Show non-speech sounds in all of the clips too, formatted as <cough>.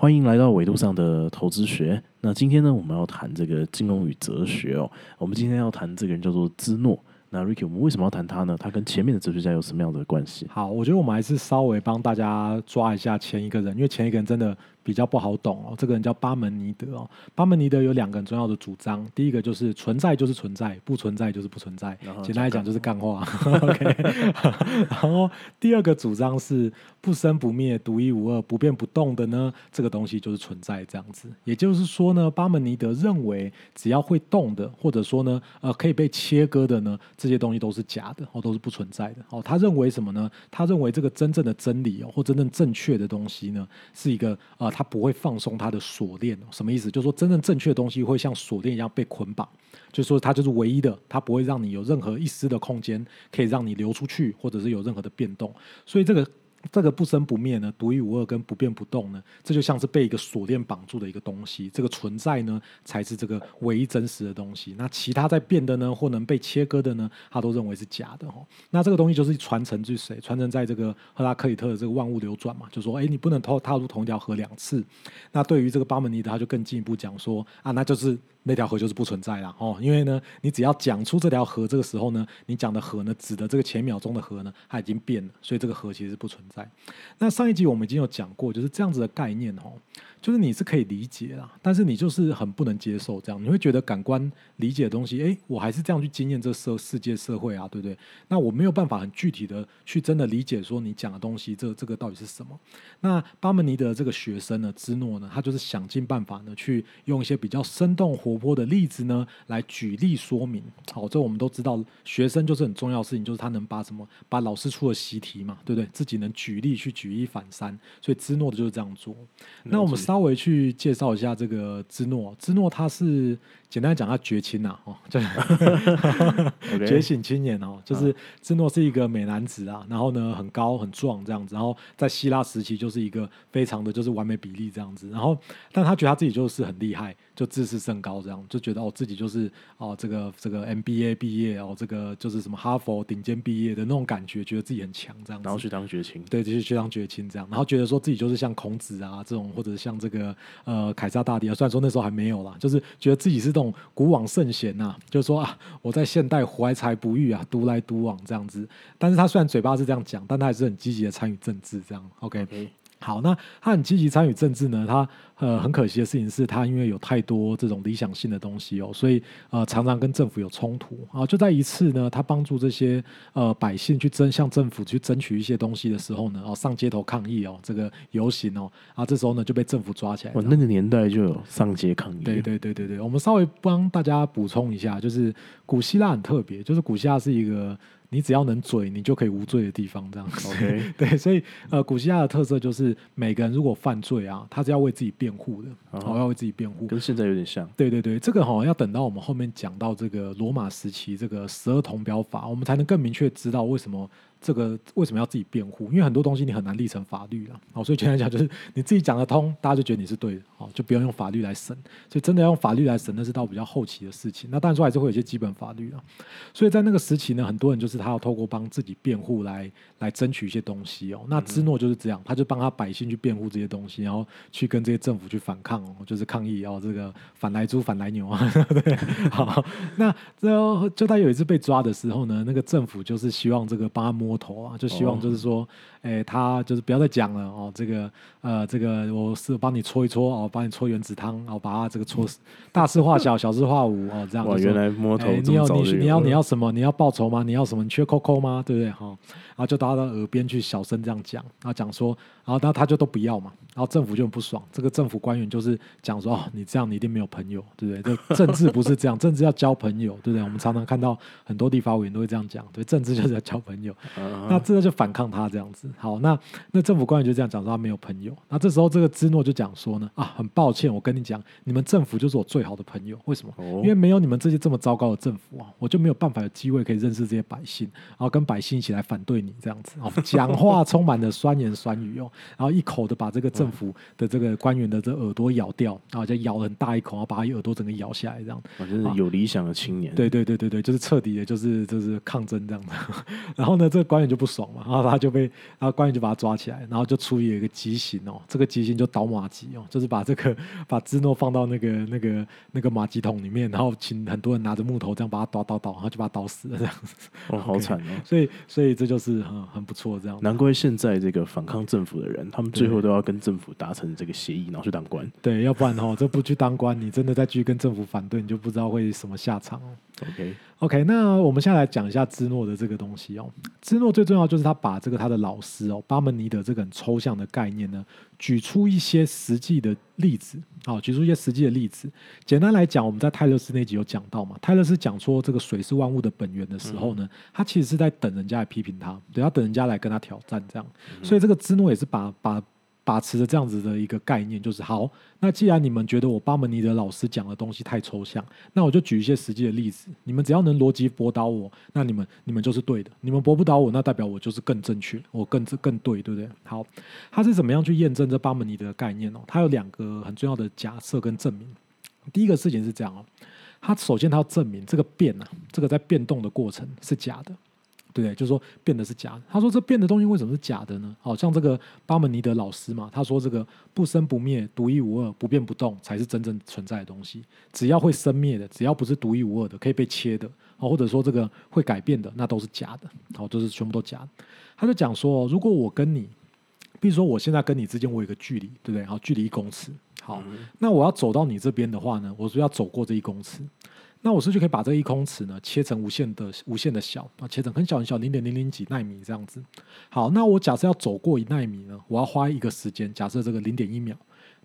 欢迎来到维度上的投资学。那今天呢，我们要谈这个金融与哲学哦。我们今天要谈这个人叫做芝诺。那 Ricky，我们为什么要谈他呢？他跟前面的哲学家有什么样的关系？好，我觉得我们还是稍微帮大家抓一下前一个人，因为前一个人真的。比较不好懂哦，这个人叫巴门尼德哦。巴门尼德有两个很重要的主张，第一个就是存在就是存在，不存在就是不存在。简单来讲就是干话。<laughs> OK。然后第二个主张是不生不灭、独一无二、不变不动的呢，这个东西就是存在这样子。也就是说呢，巴门尼德认为只要会动的，或者说呢，呃，可以被切割的呢，这些东西都是假的哦，都是不存在的哦。他认为什么呢？他认为这个真正的真理哦，或真正正确的东西呢，是一个他不会放松他的锁链，什么意思？就是说，真正正确的东西会像锁链一样被捆绑，就是说，它就是唯一的，它不会让你有任何一丝的空间可以让你流出去，或者是有任何的变动。所以这个。这个不生不灭呢，独一无二跟不变不动呢，这就像是被一个锁链绑住的一个东西。这个存在呢，才是这个唯一真实的东西。那其他在变的呢，或能被切割的呢，他都认为是假的哈。那这个东西就是传承于谁？传承在这个赫拉克里特的这个万物流转嘛，就说，哎，你不能偷踏入同一条河两次。那对于这个巴门尼德，他就更进一步讲说，啊，那就是。那条河就是不存在了哦，因为呢，你只要讲出这条河，这个时候呢，你讲的河呢，指的这个前秒钟的河呢，它已经变了，所以这个河其实是不存在。那上一集我们已经有讲过，就是这样子的概念哦。就是你是可以理解啦，但是你就是很不能接受这样，你会觉得感官理解的东西，哎，我还是这样去经验这社世界社会啊，对不对？那我没有办法很具体的去真的理解说你讲的东西，这这个到底是什么？那巴门尼德这个学生呢，芝诺呢，他就是想尽办法呢，去用一些比较生动活泼的例子呢，来举例说明。好，这我们都知道，学生就是很重要的事情，就是他能把什么，把老师出的习题嘛，对不对？自己能举例去举一反三，所以芝诺的就是这样做。那我们。稍微去介绍一下这个芝诺，芝诺他是简单讲他绝亲呐，哦，<laughs> 觉醒青年哦，就是芝诺是一个美男子啊，然后呢很高很壮这样子，然后在希腊时期就是一个非常的就是完美比例这样子，然后但他觉得他自己就是很厉害。就自视甚高，这样就觉得哦，自己就是哦，这个这个 MBA 毕业哦，这个就是什么哈佛顶尖毕业的那种感觉，觉得自己很强，这样，然后去当绝情，对，就是去当绝情这样，然后觉得说自己就是像孔子啊这种，或者像这个呃凯撒大帝啊，虽然说那时候还没有啦，就是觉得自己是这种古往圣贤呐，就说啊，我在现代怀才不遇啊，独来独往这样子，但是他虽然嘴巴是这样讲，但他还是很积极的参与政治这样，OK。好，那他很积极参与政治呢。他呃，很可惜的事情是他因为有太多这种理想性的东西哦，所以呃，常常跟政府有冲突啊。就在一次呢，他帮助这些呃百姓去争向政府去争取一些东西的时候呢，哦，上街头抗议哦，这个游行哦，啊，这时候呢就被政府抓起来。我那个年代就有上街抗议。对对对对对，我们稍微帮大家补充一下，就是古希腊很特别，就是古希腊是一个。你只要能嘴，你就可以无罪的地方，这样。OK，<laughs> 对，所以呃，古希腊的特色就是每个人如果犯罪啊，他是要为自己辩护的，哦，要为自己辩护，跟现在有点像。对对对，这个哈要等到我们后面讲到这个罗马时期这个十二铜表法，我们才能更明确知道为什么。这个为什么要自己辩护？因为很多东西你很难立成法律了，哦，所以简单讲就是你自己讲得通，<laughs> 大家就觉得你是对的，哦，就不用用法律来审。所以真的要用法律来审，那是到比较后期的事情。那当然说还是会有一些基本法律啊。所以在那个时期呢，很多人就是他要透过帮自己辩护来来争取一些东西哦。那芝诺就是这样，他就帮他百姓去辩护这些东西，然后去跟这些政府去反抗哦，就是抗议哦，这个反来猪反来牛啊。<laughs> 对，好，那最后就他有一次被抓的时候呢，那个政府就是希望这个帮他摸。摸头啊，就希望就是说，哎，他就是不要再讲了哦。这个呃，这个我是帮你搓一搓哦，帮你搓原子汤，然后把它这个搓 <laughs> 大事化小，小事化无哦，这样。哇，原来摸头你要你你要你要什么？你要报仇吗？你要什么？你缺扣扣吗？对不对？哈，然后就到他耳边去小声这样讲，然后讲说，然后他他就都不要嘛。然后政府就很不爽，这个政府官员就是讲说：“哦，你这样你一定没有朋友，对不对？这 <laughs> 政治不是这样，政治要交朋友，对不对？我们常常看到很多地方委员都会这样讲，对，政治就是要交朋友。那这个就反抗他这样子。好，那那政府官员就这样讲说他没有朋友。那这时候这个芝诺就讲说呢：啊，很抱歉，我跟你讲，你们政府就是我最好的朋友。为什么？因为没有你们这些这么糟糕的政府啊，我就没有办法有机会可以认识这些百姓，然后跟百姓一起来反对你这样子。哦，<laughs> 讲话充满了酸言酸语哦，然后一口的把这个政府的这个官员的这耳朵咬掉，然后就咬了很大一口，然后把他耳朵整个咬下来，这样。我就是有理想的青年。对对对对对，就是彻底的，就是就是抗争这样子。<laughs> 然后呢，这个官员就不爽嘛，然后他就被然后官员就把他抓起来，然后就处理了一个极刑哦，这个极刑就倒马吉哦，就是把这个把芝诺放到那个那个那个马吉桶里面，然后请很多人拿着木头这样把他倒倒倒，然后就把他倒死了这样子。哦，<laughs> 好惨哦。所以所以这就是很很不错这样。难怪现在这个反抗政府的人，他们最后都要跟政府达成这个协议，然后去当官。对，要不然哦，这不去当官，你真的再继续跟政府反对，你就不知道会什么下场哦。OK OK，那我们现在来讲一下芝诺的这个东西哦。芝诺最重要就是他把这个他的老师哦巴门尼德这个很抽象的概念呢，举出一些实际的例子，好，举出一些实际的例子。简单来讲，我们在泰勒斯那集有讲到嘛，泰勒斯讲说这个水是万物的本源的时候呢，他其实是在等人家来批评他，对，要等人家来跟他挑战这样。所以这个芝诺也是把把。把持着这样子的一个概念，就是好。那既然你们觉得我巴门尼德老师讲的东西太抽象，那我就举一些实际的例子。你们只要能逻辑驳倒我，那你们你们就是对的。你们驳不倒我，那代表我就是更正确，我更更对，对不对？好，他是怎么样去验证这巴门尼德的概念哦？他有两个很重要的假设跟证明。第一个事情是这样哦，他首先他要证明这个变啊，这个在变动的过程是假的。对不对？就是说变的是假的。他说这变的东西为什么是假的呢？好像这个巴门尼德老师嘛，他说这个不生不灭、独一无二、不变不动才是真正存在的东西。只要会生灭的，只要不是独一无二的、可以被切的，或者说这个会改变的，那都是假的。好，就是全部都假的。他就讲说，如果我跟你，比如说我现在跟你之间我有个距离，对不对？好，距离一公尺。好，那我要走到你这边的话呢，我说要走过这一公尺。那我是不是就可以把这一空尺呢切成无限的无限的小啊，切成很小很小零点零零几纳米这样子。好，那我假设要走过一纳米呢，我要花一个时间，假设这个零点一秒。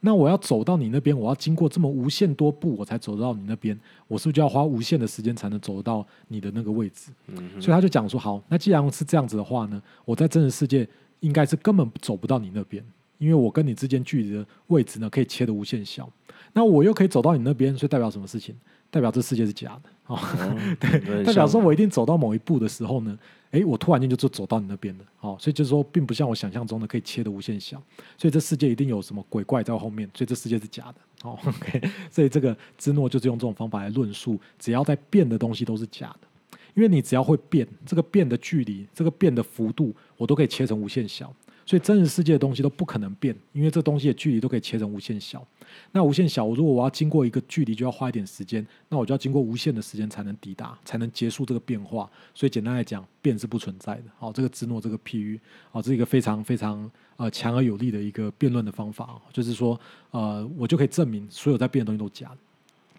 那我要走到你那边，我要经过这么无限多步，我才走到你那边，我是不是就要花无限的时间才能走到你的那个位置？所以他就讲说，好，那既然是这样子的话呢，我在真实世界应该是根本走不到你那边，因为我跟你之间距离的位置呢可以切的无限小。那我又可以走到你那边，所以代表什么事情？代表这世界是假的。哦，<laughs> 对，代表说我一定走到某一步的时候呢，哎，我突然间就就走到你那边了，哦，所以就是说，并不像我想象中的可以切的无限小，所以这世界一定有什么鬼怪在后面，所以这世界是假的，哦，<laughs> OK，所以这个芝诺就是用这种方法来论述，只要在变的东西都是假的，因为你只要会变，这个变的距离，这个变的幅度，我都可以切成无限小。所以真实世界的东西都不可能变，因为这东西的距离都可以切成无限小。那无限小，如果我要经过一个距离，就要花一点时间，那我就要经过无限的时间才能抵达，才能结束这个变化。所以简单来讲，变是不存在的。好，这个芝诺这个譬喻，好，这是一个非常非常呃强而有力的一个辩论的方法。就是说，呃，我就可以证明所有在变的东西都假的。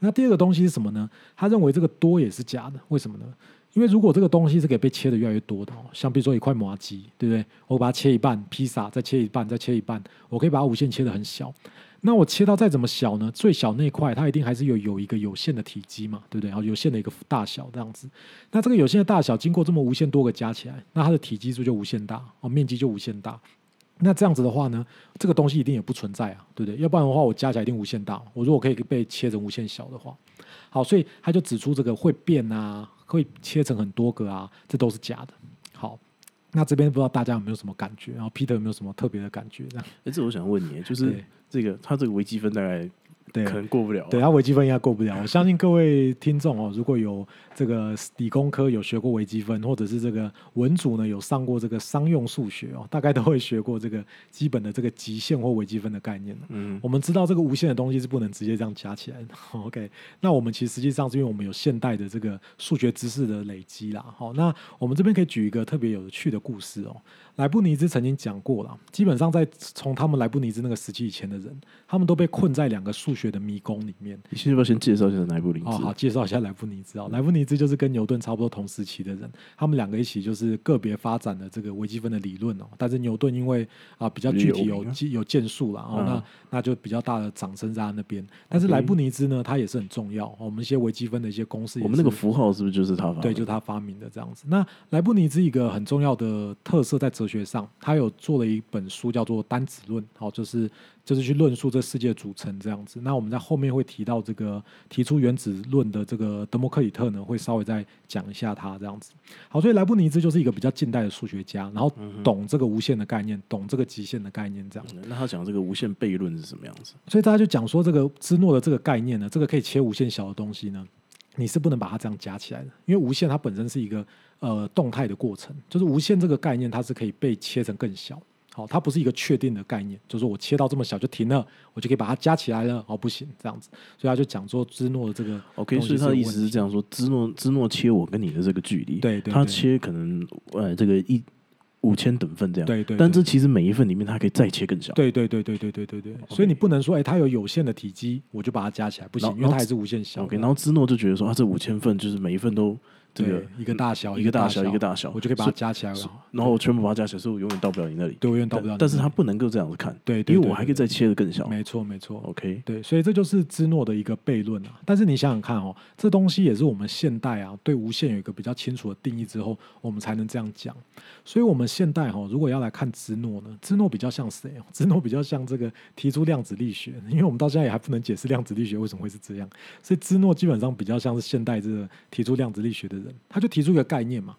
那第二个东西是什么呢？他认为这个多也是假的。为什么呢？因为如果这个东西是可以被切的越来越多的哦，像比如说一块麻鸡，对不对？我把它切一半，披萨再切一半，再切一半，我可以把它无限切的很小。那我切到再怎么小呢？最小那块它一定还是有有一个有限的体积嘛，对不对？然后有限的一个大小这样子。那这个有限的大小经过这么无限多个加起来，那它的体积数就无限大哦，面积就无限大。那这样子的话呢，这个东西一定也不存在啊，对不对？要不然的话，我加起来一定无限大。我如果可以被切成无限小的话，好，所以他就指出这个会变啊。会切成很多个啊，这都是假的。好，那这边不知道大家有没有什么感觉？然后 Peter 有没有什么特别的感觉？这样，哎，这我想问你，就是这个他这个微积分大概。对，可能过不了。对，他微积分应该过不了。我相信各位听众哦，如果有这个理工科有学过微积分，或者是这个文组呢有上过这个商用数学哦，大概都会学过这个基本的这个极限或微积分的概念嗯，我们知道这个无限的东西是不能直接这样加起来的。<laughs> OK，那我们其实实际上是因为我们有现代的这个数学知识的累积啦。好，那我们这边可以举一个特别有趣的故事哦。莱布尼兹曾经讲过了，基本上在从他们莱布尼兹那个时期以前的人，他们都被困在两个数学的迷宫里面。你先要不要先介绍一下莱布尼兹？哦，好，介绍一下莱布尼兹啊。莱布尼兹就是跟牛顿差不多同时期的人，他们两个一起就是个别发展的这个微积分的理论哦。但是牛顿因为啊比较具体有有建树了哦，那那就比较大的掌声在他那边。但是莱布尼兹呢，他也是很重要。我们一些微积分的一些公式，我们那个符号是不是就是他？对，就是他发明的这样子。那莱布尼兹一个很重要的特色在哲。学上，他有做了一本书，叫做《单子论》，好，就是就是去论述这世界组成这样子。那我们在后面会提到这个提出原子论的这个德谟克里特呢，会稍微再讲一下他这样子。好，所以莱布尼兹就是一个比较近代的数学家，然后懂这个无限的概念，懂这个极限的概念这样子。那他讲这个无限悖论是什么样子？所以大家就讲说，这个芝诺的这个概念呢，这个可以切无限小的东西呢。你是不能把它这样加起来的，因为无限它本身是一个呃动态的过程，就是无限这个概念它是可以被切成更小。好，它不是一个确定的概念，就是我切到这么小就停了，我就可以把它加起来了。哦，不行，这样子，所以他就讲说芝诺的这个 OK，所以他的意思是这样说：芝诺芝诺切我跟你的这个距离，对对，他切可能呃这个一五千等份这样，对对，但这其实每一份里面它可以再切更小，对对对对对对对对，所以你不能说哎，它有有限的体积，我就把它加起来，不行，因为它还是无限小。OK，然后芝诺就觉得说啊，这五千份就是每一份都。这个一个大小，一个大小，一个大小，我就可以把它加起来了。然后我全部把它加起来，所以我永远到不了你那里。对，我永远到不了。但是它不能够这样子看，对，因为我还可以再切的更小。没错，没错。OK，对，所以这就是芝诺的一个悖论啊。但是你想想看哦，这东西也是我们现代啊对无限有一个比较清楚的定义之后，我们才能这样讲。所以，我们现代哈，如果要来看芝诺呢，芝诺比较像谁？芝诺比较像这个提出量子力学，因为我们到现在也还不能解释量子力学为什么会是这样。所以，芝诺基本上比较像是现代这个提出量子力学的人，他就提出一个。概念嘛，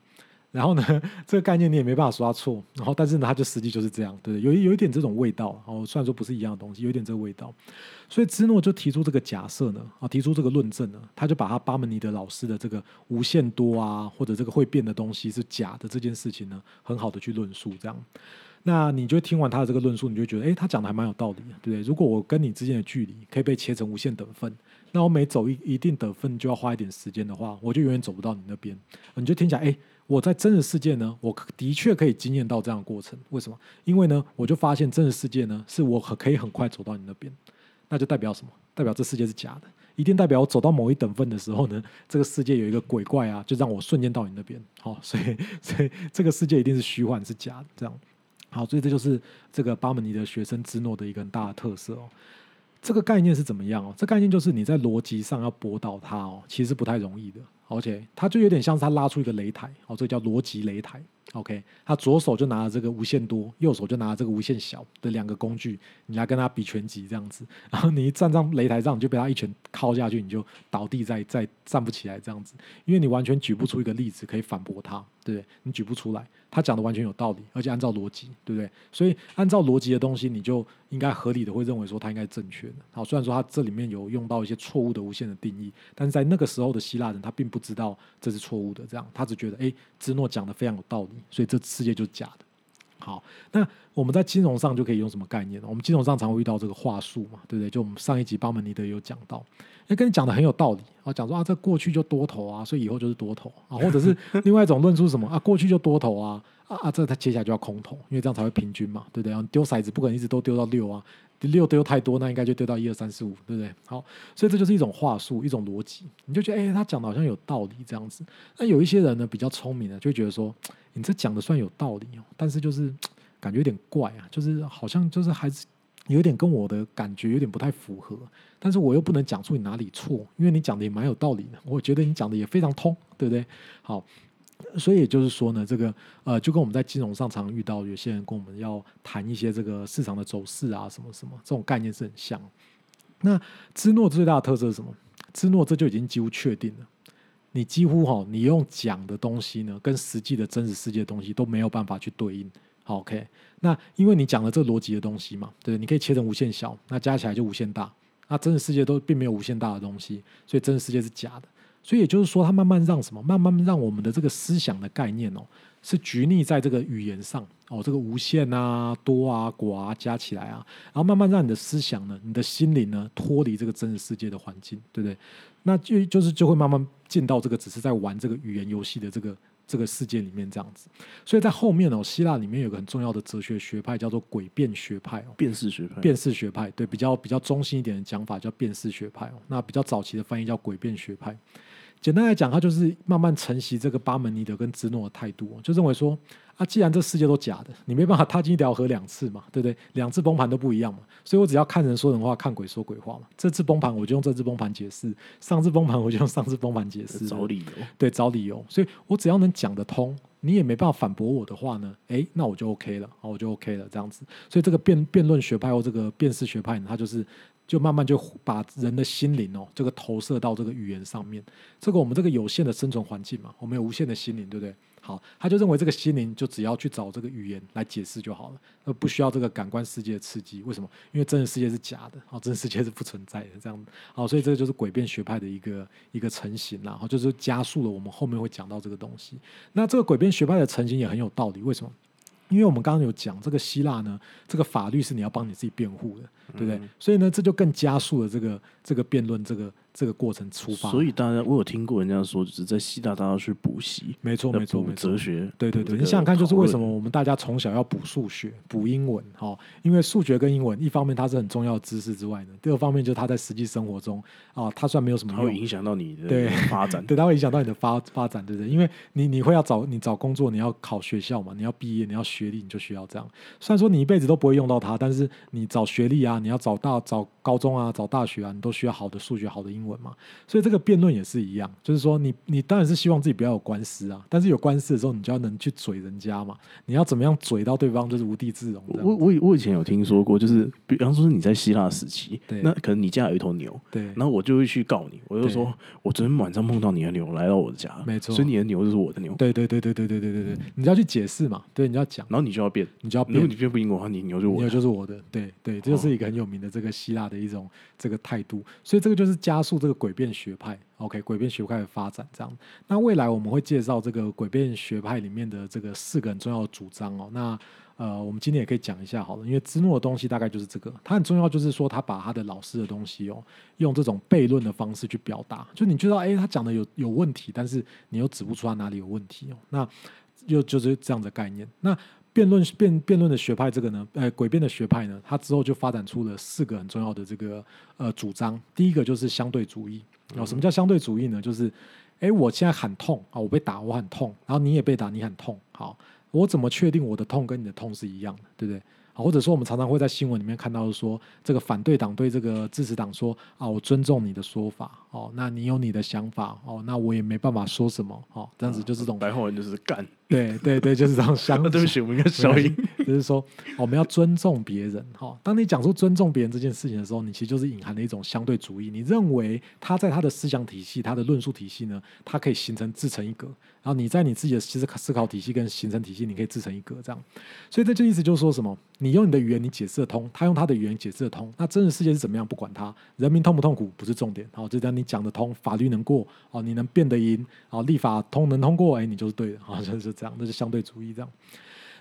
然后呢，这个概念你也没办法说他错，然后但是呢，他就实际就是这样，对有有一点这种味道，哦，虽然说不是一样的东西，有一点这个味道，所以芝诺就提出这个假设呢，啊，提出这个论证呢，他就把他巴门尼德老师的这个无限多啊，或者这个会变的东西是假的这件事情呢，很好的去论述这样。那你就听完他的这个论述，你就觉得，哎，他讲的还蛮有道理，对不对？如果我跟你之间的距离可以被切成无限等份。那我每走一一定得分就要花一点时间的话，我就永远走不到你那边。你就听起来，哎，我在真实世界呢，我的确可以经验到这样的过程。为什么？因为呢，我就发现真实世界呢，是我可可以很快走到你那边。那就代表什么？代表这世界是假的。一定代表我走到某一等分的时候呢，这个世界有一个鬼怪啊，就让我瞬间到你那边。好，所以所以这个世界一定是虚幻，是假的。这样好，所以这就是这个巴门尼的学生之诺的一个很大的特色哦。这个概念是怎么样哦？这概念就是你在逻辑上要驳倒它哦，其实不太容易的。而且它就有点像是它拉出一个擂台哦，这叫逻辑擂台。OK，他左手就拿了这个无限多，右手就拿了这个无限小的两个工具，你来跟他比拳击这样子。然后你一站上擂台上，你就被他一拳敲下去，你就倒地再再站不起来这样子，因为你完全举不出一个例子可以反驳他，对不对？你举不出来。他讲的完全有道理，而且按照逻辑，对不对？所以按照逻辑的东西，你就应该合理的会认为说他应该正确的。好，虽然说他这里面有用到一些错误的无限的定义，但是在那个时候的希腊人，他并不知道这是错误的，这样他只觉得哎，芝诺讲的非常有道理，所以这世界就是假的。好，那我们在金融上就可以用什么概念呢？我们金融上常会遇到这个话术嘛，对不对？就我们上一集巴门尼德有讲到，那，跟你讲的很有道理啊，讲说啊，这过去就多头啊，所以以后就是多头啊，<laughs> 或者是另外一种论述什么啊，过去就多头啊，啊啊，这他接下来就要空头，因为这样才会平均嘛，对不对？然后丢骰子不可能一直都丢到六啊，第六丢太多，那应该就丢到一二三四五，对不对？好，所以这就是一种话术，一种逻辑，你就觉得哎，他讲的好像有道理这样子。那有一些人呢比较聪明的，就觉得说。你这讲的算有道理哦，但是就是感觉有点怪啊，就是好像就是还是有点跟我的感觉有点不太符合，但是我又不能讲出你哪里错，因为你讲的也蛮有道理的，我觉得你讲的也非常通，对不对？好，所以也就是说呢，这个呃，就跟我们在金融上常遇到有些人跟我们要谈一些这个市场的走势啊，什么什么这种概念是很像。那芝诺最大的特色是什么？芝诺这就已经几乎确定了。你几乎哈，你用讲的东西呢，跟实际的真实世界的东西都没有办法去对应。好，OK，那因为你讲了这逻辑的东西嘛，对，你可以切成无限小，那加起来就无限大。那真实世界都并没有无限大的东西，所以真实世界是假的。所以也就是说，它慢慢让什么，慢慢让我们的这个思想的概念哦，是局逆在这个语言上哦，这个无限啊、多啊、寡啊加起来啊，然后慢慢让你的思想呢，你的心灵呢，脱离这个真实世界的环境，对不对？那就就是就会慢慢进到这个只是在玩这个语言游戏的这个这个世界里面这样子，所以在后面哦，希腊里面有个很重要的哲学学派叫做诡辩学派哦，辨识学派，辨识学派对比较比较中心一点的讲法叫辨识学派哦，那比较早期的翻译叫诡辩学派。简单来讲，他就是慢慢承袭这个巴门尼德跟芝诺的态度，就认为说啊，既然这世界都假的，你没办法踏进一条河两次嘛，对不对？两次崩盘都不一样嘛，所以我只要看人说人话，看鬼说鬼话嘛。这次崩盘我就用这次崩盘解释，上次崩盘我就用上次崩盘解释，找理由，对，找理由。所以我只要能讲得通，你也没办法反驳我的话呢，哎，那我就 OK 了，好，我就 OK 了，这样子。所以这个辩辩论学派或这个辨识学派呢，它就是。就慢慢就把人的心灵哦，这个投射到这个语言上面。这个我们这个有限的生存环境嘛，我们有无限的心灵，对不对？好，他就认为这个心灵就只要去找这个语言来解释就好了，而不需要这个感官世界的刺激。为什么？因为真的世界是假的，好，真实世界是不存在的，这样好，所以这个就是诡辩学派的一个一个成型啦，好，就是加速了我们后面会讲到这个东西。那这个诡辩学派的成型也很有道理，为什么？因为我们刚刚有讲这个希腊呢，这个法律是你要帮你自己辩护的，对不对？所以呢，这就更加速了这个这个辩论这个。这个过程出发，所以大家我有听过人家说，就是在西大大家去补习，没错没错没错，哲学，对对对，你想想看，就是为什么我们大家从小要补数学、补英文，哈，因为数学跟英文，一方面它是很重要的知识之外呢，第二方面就是它在实际生活中啊，它算没有什么，它会影响到你的发展，<laughs> 对，它会影响到你的发发展，对不对？因为你你会要找你找工作，你要考学校嘛，你要毕业，你要学历，你就需要这样。虽然说你一辈子都不会用到它，但是你找学历啊，你要找大找高中啊，找大学啊，你都需要好的数学、好的英文嘛，所以。这个辩论也是一样，就是说，你你当然是希望自己不要有官司啊，但是有官司的时候，你就要能去嘴人家嘛。你要怎么样嘴到对方就是无地自容？我我我以前有听说过，就是比方说你在希腊时期，那可能你家有一头牛，对，然后我就会去告你，我就说我昨天晚上碰到你的牛来到我的家，没错，所以你的牛就是我的牛。对对对对对对对对对，你要去解释嘛，对，你要讲，然后你就要辩，你就要，如果你辩不赢我的话，你牛就我牛就是我的，对对，这就是一个很有名的这个希腊的一种这个态度，所以这个就是加速这个诡辩学派。OK，诡辩学派的发展这样，那未来我们会介绍这个诡辩学派里面的这个四个很重要的主张哦。那呃，我们今天也可以讲一下好了，因为芝诺的东西大概就是这个，它很重要，就是说他把他的老师的东西哦，用这种悖论的方式去表达，就你知道，哎，他讲的有有问题，但是你又指不出他哪里有问题哦。那又就是这样的概念。那辩论辩辩论的学派这个呢，呃，诡辩的学派呢，它之后就发展出了四个很重要的这个呃主张。第一个就是相对主义。哦，什么叫相对主义呢？就是，哎，我现在喊痛啊，我被打，我很痛，然后你也被打，你很痛，好，我怎么确定我的痛跟你的痛是一样的，对不对？好或者说，我们常常会在新闻里面看到说，这个反对党对这个支持党说啊，我尊重你的说法，哦，那你有你的想法，哦，那我也没办法说什么，哦，这样子就是这种白话文就是干，对对对，就是这种 <laughs> 相。对不起，我们应该消音，<laughs> 就是说我们要尊重别人，哈。当你讲出尊重别人这件事情的时候，你其实就是隐含了一种相对主义，你认为他在他的思想体系、他的论述体系呢，它可以形成自成一格，然后你在你自己的其实思考体系跟形成体系，你可以自成一格，这样。所以这就意思就是说什么？你用你的语言，你解释得通；他用他的语言解释得通。那真实世界是怎么样？不管他，人民痛不痛苦不是重点。好，就这样，你讲得通，法律能过，哦，你能辩得赢，哦，立法通能通过，哎，你就是对的。好，就是这样，那是相对主义这样。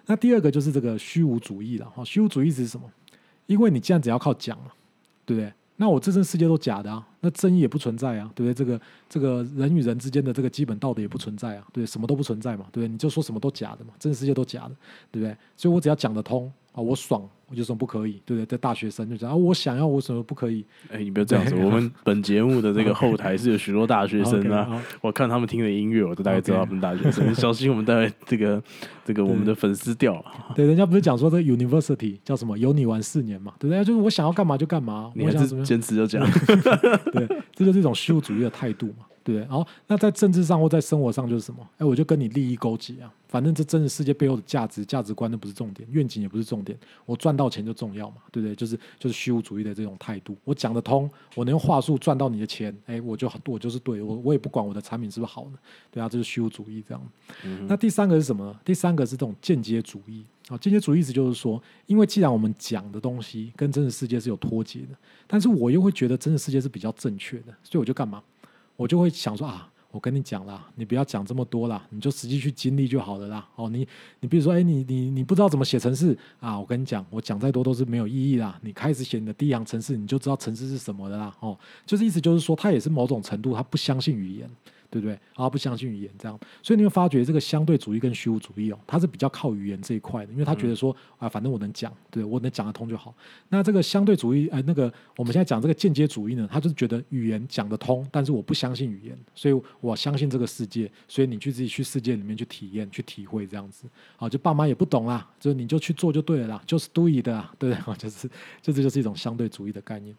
那第二个就是这个虚无主义了。哈，虚无主义是什么？因为你既然只要靠讲嘛，对不对？那我这真世界都假的啊，那正义也不存在啊，对不对？这个这个人与人之间的这个基本道德也不存在啊，对，什么都不存在嘛，对不对？你就说什么都假的嘛，真实世界都假的，对不对？所以我只要讲得通。啊，我爽，我就说不可以，对不对？在大学生就讲啊，我想要，我什么不可以？哎，你不要这样子。我们本节目的这个后台是有许多大学生啊，<laughs> 我看他们听的音乐，我都大概知道他们大学生。<laughs> 小心我们带这个这个我们的粉丝掉了。对，人家不是讲说这 university 叫什么？有你玩四年嘛，对不对？就是我想要干嘛就干嘛，你还是坚持就讲。<laughs> 对，这就是一种虚无主义的态度嘛。对，然后那在政治上或在生活上就是什么？哎，我就跟你利益勾结啊！反正这真实世界背后的价值、价值观都不是重点，愿景也不是重点，我赚到钱就重要嘛，对不对？就是就是虚无主义的这种态度。我讲得通，我能用话术赚到你的钱，哎，我就我就是对我我也不管我的产品是不是好的，对啊，这是虚无主义这样。那第三个是什么呢？第三个是这种间接主义啊！间接主义意思就是说，因为既然我们讲的东西跟真实世界是有脱节的，但是我又会觉得真实世界是比较正确的，所以我就干嘛？我就会想说啊，我跟你讲啦，你不要讲这么多啦，你就实际去经历就好了啦。哦，你你比如说，哎，你你你不知道怎么写城市啊？我跟你讲，我讲再多都是没有意义啦。你开始写你的第一行程式，你就知道城市是什么的啦。哦，就是意思就是说，他也是某种程度他不相信语言。对不对？啊，不相信语言这样，所以你会发觉这个相对主义跟虚无主义哦，它是比较靠语言这一块的，因为他觉得说啊，反正我能讲，对我能讲得通就好。那这个相对主义，哎，那个我们现在讲这个间接主义呢，他就是觉得语言讲得通，但是我不相信语言，所以我相信这个世界，所以你去自己去世界里面去体验、去体会这样子。啊，就爸妈也不懂啦，就你就去做就对了啦，就是 do it 的，对，<laughs> 就是就这就是一种相对主义的概念。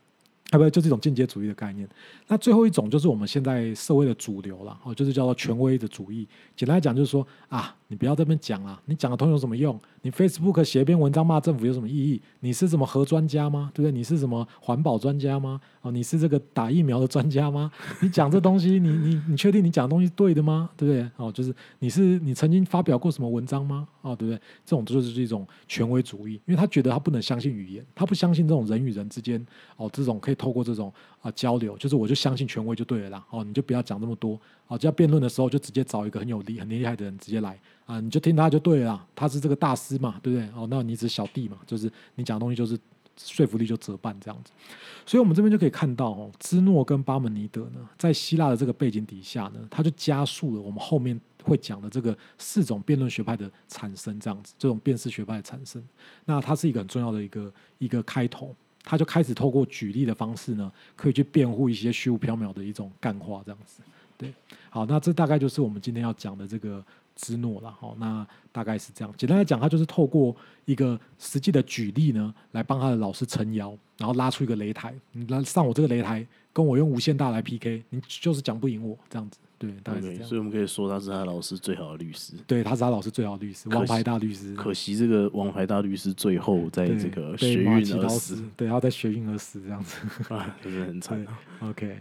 啊，不，就是一种间接主义的概念。那最后一种就是我们现在社会的主流了，哦，就是叫做权威的主义。简单来讲，就是说啊，你不要这边讲了，你讲的通有什么用？你 Facebook 写一篇文章骂政府有什么意义？你是什么核专家吗？对不对？你是什么环保专家吗？哦，你是这个打疫苗的专家吗？你讲这东西，你你你确定你讲的东西对的吗？对不对？哦，就是你是你曾经发表过什么文章吗？哦，对不对？这种就是一种权威主义，因为他觉得他不能相信语言，他不相信这种人与人之间哦，这种可以透过这种啊交流，就是我就相信权威就对了啦。哦，你就不要讲那么多。哦，就要辩论的时候，就直接找一个很有力、很厉害的人直接来啊，你就听他就对了，他是这个大师嘛，对不对？哦，那你只是小弟嘛，就是你讲的东西就是说服力就折半这样子。所以，我们这边就可以看到哦，芝诺跟巴门尼德呢，在希腊的这个背景底下呢，他就加速了我们后面会讲的这个四种辩论学派的产生，这样子，这种辨识学派的产生。那它是一个很重要的一个一个开头，他就开始透过举例的方式呢，可以去辩护一些虚无缥缈的一种干话，这样子。对，好，那这大概就是我们今天要讲的这个芝诺了。好，那大概是这样。简单来讲，他就是透过一个实际的举例呢，来帮他的老师撑腰，然后拉出一个擂台。你来上我这个擂台，跟我用无限大来 PK，你就是讲不赢我这样子。对，大概是这样。所以我们可以说他是他老师最好的律师。对，他是他老师最好的律师，王牌大律师。可惜这个王牌大律师最后在这个学运而死。对，他在学运而死这样子，啊，就是很惨。OK。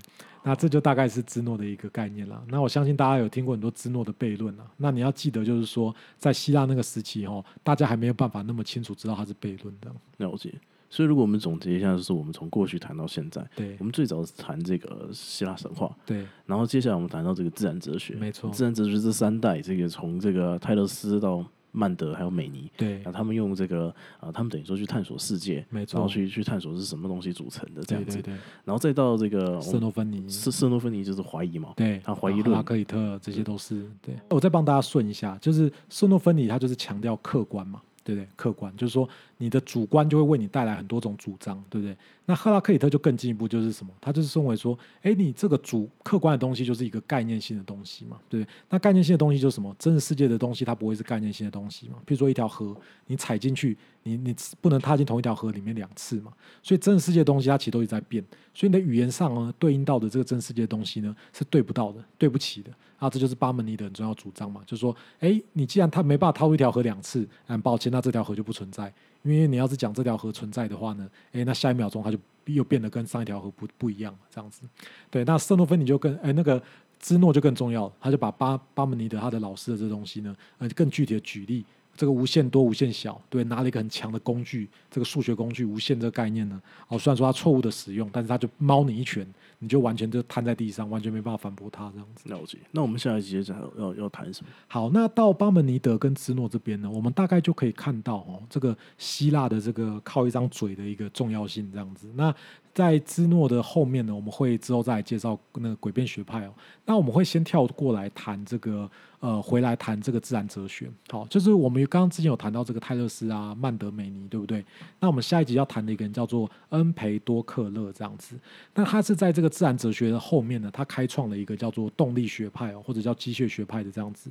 那这就大概是芝诺的一个概念了。那我相信大家有听过很多芝诺的悖论了。那你要记得，就是说在希腊那个时期哦，大家还没有办法那么清楚知道它是悖论的。了解。所以如果我们总结一下，就是我们从过去谈到现在，对，我们最早是谈这个希腊神话，对，然后接下来我们谈到这个自然哲学，没错，自然哲学这三代，这个从这个泰勒斯到。曼德还有美尼，对，那他们用这个啊，他们等于说去探索世界，没错，然后去去探索是什么东西组成的这样子，对，然后再到这个色诺芬尼，色色诺芬尼就是怀疑嘛，对，他怀疑论，拉克里特这些都是对。我再帮大家顺一下，就是色诺芬尼他就是强调客观嘛。对不对？客观就是说，你的主观就会为你带来很多种主张，对不对？那赫拉克里特就更进一步，就是什么？他就是认为说，哎，你这个主客观的东西就是一个概念性的东西嘛，对不对？那概念性的东西就是什么？真实世界的东西它不会是概念性的东西嘛？比如说一条河，你踩进去，你你不能踏进同一条河里面两次嘛？所以真实世界的东西它其实都一直在变，所以你的语言上呢，对应到的这个真实世界的东西呢，是对不到的，对不起的。啊，这就是巴门尼的很重要主张嘛，就是说，哎，你既然他没办法掏一条河两次，很抱歉，那这条河就不存在，因为你要是讲这条河存在的话呢，哎，那下一秒钟它就又变得跟上一条河不不一样，这样子。对，那色诺芬尼就跟，哎，那个芝诺就更重要，他就把巴巴门尼的他的老师的这东西呢，呃，更具体的举例。这个无限多、无限小，对，拿了一个很强的工具，这个数学工具无限这个概念呢，哦，虽然说它错误的使用，但是他就猫你一拳，你就完全就瘫在地上，完全没办法反驳他这样子。了解。那我们下一节讲要要谈什么？好，那到巴门尼德跟芝诺这边呢，我们大概就可以看到哦，这个希腊的这个靠一张嘴的一个重要性这样子。那在芝诺的后面呢，我们会之后再来介绍那个诡辩学派哦。那我们会先跳过来谈这个。呃，回来谈这个自然哲学，好，就是我们刚刚之前有谈到这个泰勒斯啊、曼德美尼，对不对？那我们下一集要谈的一个人叫做恩培多克勒，这样子。那他是在这个自然哲学的后面呢，他开创了一个叫做动力学派哦，或者叫机械学派的这样子。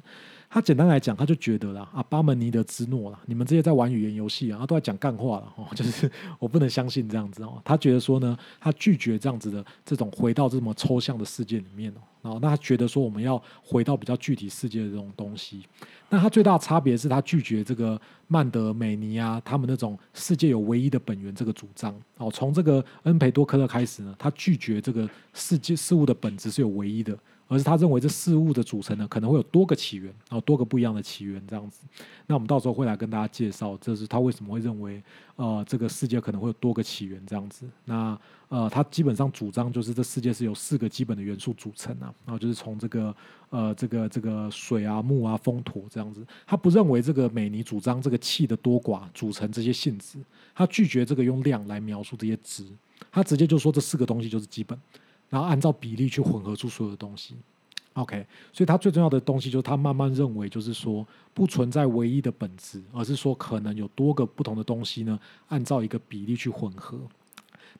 他简单来讲，他就觉得啦，啊，巴门尼德之诺啦，你们这些在玩语言游戏啊，都在讲干话了哦，<laughs> 就是我不能相信这样子哦。他觉得说呢，他拒绝这样子的这种回到这么抽象的世界里面哦，然后那他觉得说我们要回到比较具体世界的这种东西。那他最大的差别是他拒绝这个曼德美尼啊，他们那种世界有唯一的本源这个主张哦。从这个恩培多克勒开始呢，他拒绝这个世界事物的本质是有唯一的。而是他认为这事物的组成呢，可能会有多个起源，然后多个不一样的起源这样子。那我们到时候会来跟大家介绍，这是他为什么会认为，呃，这个世界可能会有多个起源这样子。那呃，他基本上主张就是这世界是由四个基本的元素组成啊，然后就是从这个呃这个这个水啊、木啊、风土这样子。他不认为这个美尼主张这个气的多寡组成这些性质，他拒绝这个用量来描述这些值，他直接就说这四个东西就是基本。然后按照比例去混合出所有的东西，OK。所以它最重要的东西就是他慢慢认为，就是说不存在唯一的本质，而是说可能有多个不同的东西呢，按照一个比例去混合。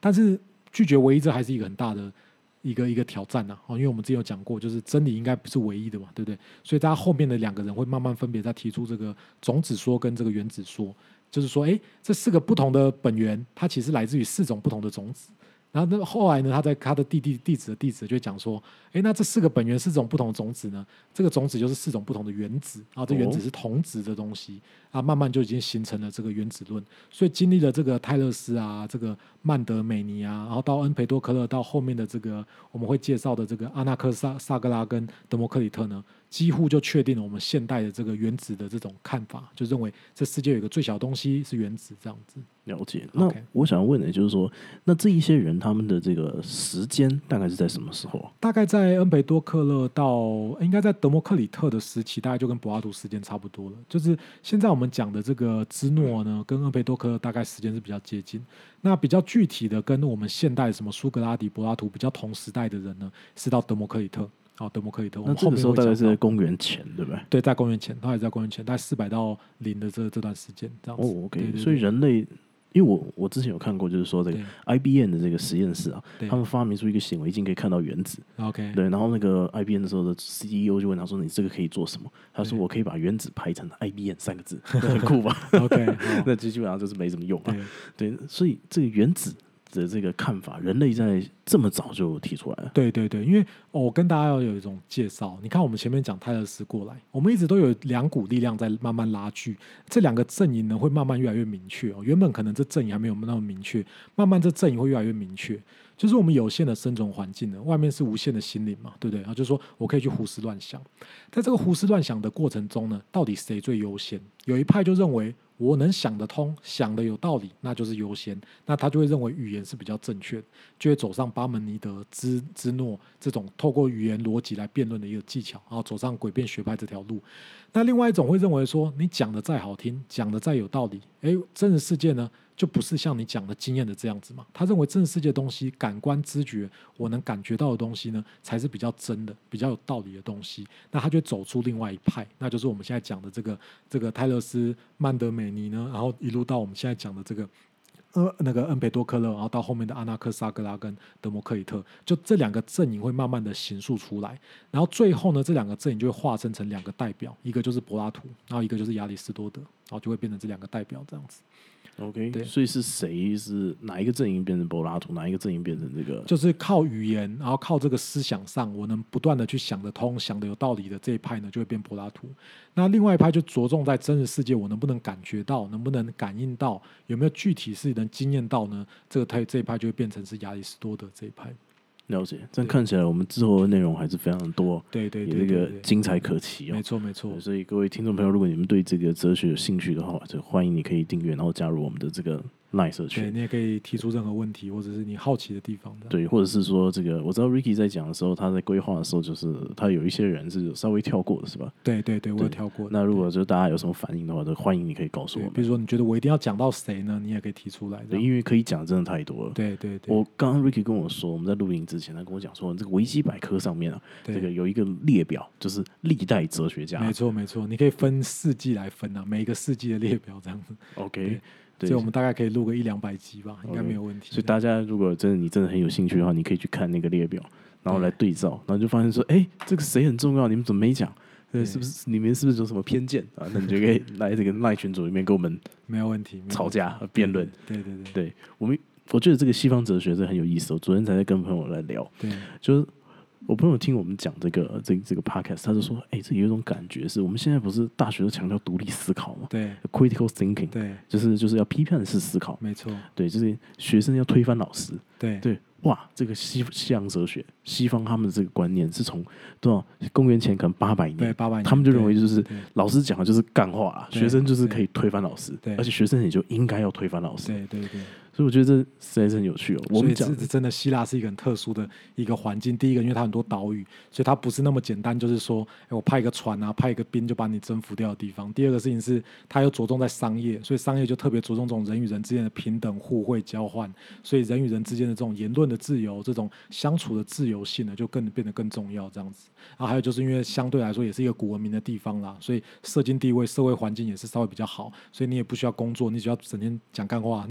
但是拒绝唯一这还是一个很大的一个一个挑战呢，哦，因为我们之前有讲过，就是真理应该不是唯一的嘛，对不对？所以大家后面的两个人会慢慢分别在提出这个种子说跟这个原子说，就是说，哎，这四个不同的本源，它其实来自于四种不同的种子。然后那后来呢，他在他的弟弟弟子的弟子就讲说，哎，那这四个本源四种不同的种子呢？这个种子就是四种不同的原子，然后这原子哦是同质的东西啊，慢慢就已经形成了这个原子论。所以经历了这个泰勒斯啊，这个曼德美尼啊，然后到恩培多克勒，到后面的这个我们会介绍的这个阿纳克萨萨格拉跟德摩克里特呢，几乎就确定了我们现代的这个原子的这种看法，就认为这世界有一个最小东西是原子这样子。了解。那我想问的就是说，那这一些人他们的这个时间大概是在什么时候啊？大概在恩培多克勒到应该在德摩克里特的时期，大概就跟柏拉图时间差不多了。就是现在我们讲的这个芝诺呢，跟恩培多克勒大概时间是比较接近。那比较具体的，跟我们现代什么苏格拉底、柏拉图比较同时代的人呢，是到德摩克里特。好，德摩克里特，我那这个们后面时候大概是在。公元前，对不对？对，在公元前，他也在公元前，大概四百到零的这这段时间，这样子。哦对，OK，对所以人类，因为我我之前有看过，就是说这个 IBM 的这个实验室啊，他们发明出一个显微镜可以看到原子，OK，对，然后那个 IBM 的时候的 CEO 就问他说：“你这个可以做什么？”他说：“我可以把原子排成 IBM 三个字，那很酷吧 <laughs> OK，<laughs> 那就基本上就是没什么用啊。对，所以这个原子的这个看法，人类在这么早就提出来了。对对对，因为、我跟大家要有一种介绍。你看，我们前面讲泰勒斯过来，我们一直都有两股力量在慢慢拉锯，这两个阵营呢会慢慢越来越明确哦。原本可能这阵营还没有那么明确，慢慢这阵营会越来越明确。就是我们有限的生存环境呢，外面是无限的心灵嘛，对不对？然后就说我可以去胡思乱想，在这个胡思乱想的过程中呢，到底谁最优先？有一派就认为我能想得通，想的有道理，那就是优先。那他就会认为语言是比较正确的，就会走上巴门尼德、芝芝诺这种透过语言逻辑来辩论的一个技巧，然后走上诡辩学派这条路。那另外一种会认为说，你讲的再好听，讲的再有道理，诶，真实世界呢就不是像你讲的经验的这样子嘛？他认为真实世界东西，感官知觉，我能感觉到的东西呢，才是比较真的、比较有道理的东西。那他就走出另外一派，那就是我们现在讲的这个这个泰勒斯、曼德美尼呢，然后一路到我们现在讲的这个。呃，那个恩培多克勒，然后到后面的阿纳克萨格拉跟德摩克里特，就这两个阵营会慢慢的形塑出来，然后最后呢，这两个阵营就会化身成两个代表，一个就是柏拉图，然后一个就是亚里士多德，然后就会变成这两个代表这样子。OK，对所以是谁是哪一个阵营变成柏拉图，哪一个阵营变成这个？就是靠语言，然后靠这个思想上，我能不断的去想得通、想得有道理的这一派呢，就会变柏拉图。那另外一派就着重在真实世界，我能不能感觉到，能不能感应到，有没有具体是能经验到呢？这个他这一派就会变成是亚里士多德这一派。了解，这样看起来我们之后的内容还是非常多，对对也这个精彩可期哦。没。错没错，所以各位听众朋友，如果你们对这个哲学有兴趣的话，就欢迎你可以订阅，然后加入我们的这个 Line 社对群。你也可以提出任何问题，或者是你好奇的地方的。对，或者是说这个，我知道 Ricky 在讲的时候，他在规划的时候，就是他有一些人是稍微跳过的，是吧？对对对，我有跳过。那如果就是大家有什么反应的话，就欢迎你可以告诉我。比如说你觉得我一定要讲到谁呢？你也可以提出来。这对，因为可以讲的真的太多了。对对对，我刚刚 Ricky 跟我说，我们在录音之前，他跟我讲说，这个维基百科上面啊，对这个有一个列表，就是历代哲学家。没错没错，你可以分世纪来分啊，每一个世纪的列表这样子。OK，对所以我们大概可以录个一两百集吧，应该没有问题。所以大家如果真的你真的很有兴趣的话，你可以去看那个列表，然后来对照，然后就发现说，哎，这个谁很重要，你们怎么没讲？呃，对是不是你们是不是有什么偏见啊？那你就可以来这个赖群组里面跟我们没有问题，没有问题吵架和辩论。对对对对我们，我觉得这个西方哲学是很有意思。我昨天才在跟朋友来聊，对就是我朋友听我们讲这个这这个 podcast，他就说，哎，这有一种感觉是我们现在不是大学都强调独立思考嘛对，critical thinking，对，就是就是要批判式思考，没错，对，就是学生要推翻老师，对。对，哇，这个西西洋哲学，西方他们的这个观念是从多少公元前可能八百年，对八百年，他们就认为就是老师讲的就是干话啊，学生就是可以推翻老师，对而且学生也就应该要推翻老师，对对对。所以我觉得这实在是很有趣哦。我们讲这真的希腊是一个很特殊的一个环境。第一个，因为它很多岛屿，所以它不是那么简单，就是说，哎，我派一个船啊，派一个兵就把你征服掉的地方。第二个事情是，它又着重在商业，所以商业就特别着重这种人与人之间的平等互惠交换，所以人与人之间的这种言论的自由，这种相处的自由性呢，就更变得更重要。这样子，然后还有就是因为相对来说也是一个古文明的地方啦，所以社经地位、社会环境也是稍微比较好，所以你也不需要工作，你只要整天讲干话，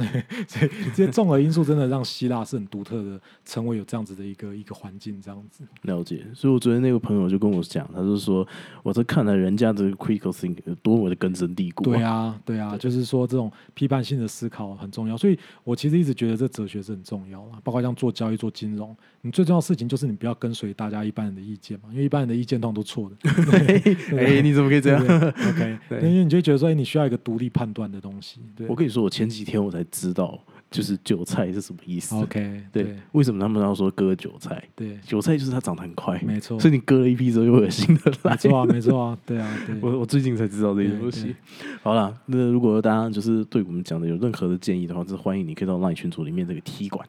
所 <laughs> 以这些综合因素真的让希腊是很独特的，成为有这样子的一个一个环境，这样子。了解，所以我昨天那个朋友就跟我讲，他就说，我在看来人家这个 critical think 有多么的根深蒂固、对，啊，对啊，<laughs> 就是说这种批判性的思考很重要，所以我其实一直觉得这哲学是很重要的，包括像做交易、做金融，你最重要的事情就是你不要跟随大家一般人的意见嘛，因为一般人的意见通常都错的。<laughs> 哎、你怎么可以这样？<laughs> OK，对因为你就觉得说，哎，你需要一个独立判断的东西。对我跟你说，我前几天我才知道，就是韭菜是什么意思。，OK，<laughs> 对，对为什么他们要说割韭菜？对，韭菜就是它长得很快，没错所以你割了一批之后，又有新的来。没错啊，没错啊，对啊，对。我我最近才知道这些东西。好了，那如果大家就是对我们讲的有任何的建议的话，就是欢迎你可以到 LINE 群组里面这个踢馆。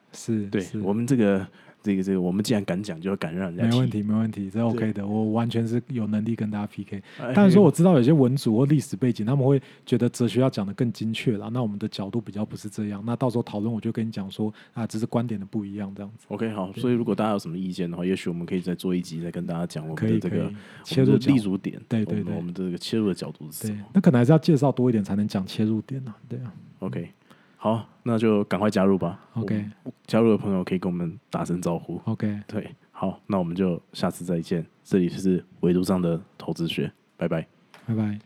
对是对我们这个这个这个，我们既然敢讲，就要敢让人家踢。没问题，没问题，这 OK 的，我完全是有能力跟大家 PK。哎。但是说我知道有些文组或历史背景，他们会觉得哲学要讲的更精确了，那我们的角度比较不是这样。那到时候讨论，我就跟你讲说啊，只是观点的不一样这样子。OK 好，所以如果大家有什么意见的话，也许我们可以再做一集，再跟大家讲我们的这个切入立足点，对对对我们的这个切入的角度是什对么，那可能还是要介绍多一点才能讲切入点啊。对啊？OK，好，那就赶快加入吧。，OK 加入的朋友可以跟我们打声招呼。OK，对，好，那我们就下次再见。这里是维度上的投资学，拜拜。拜拜。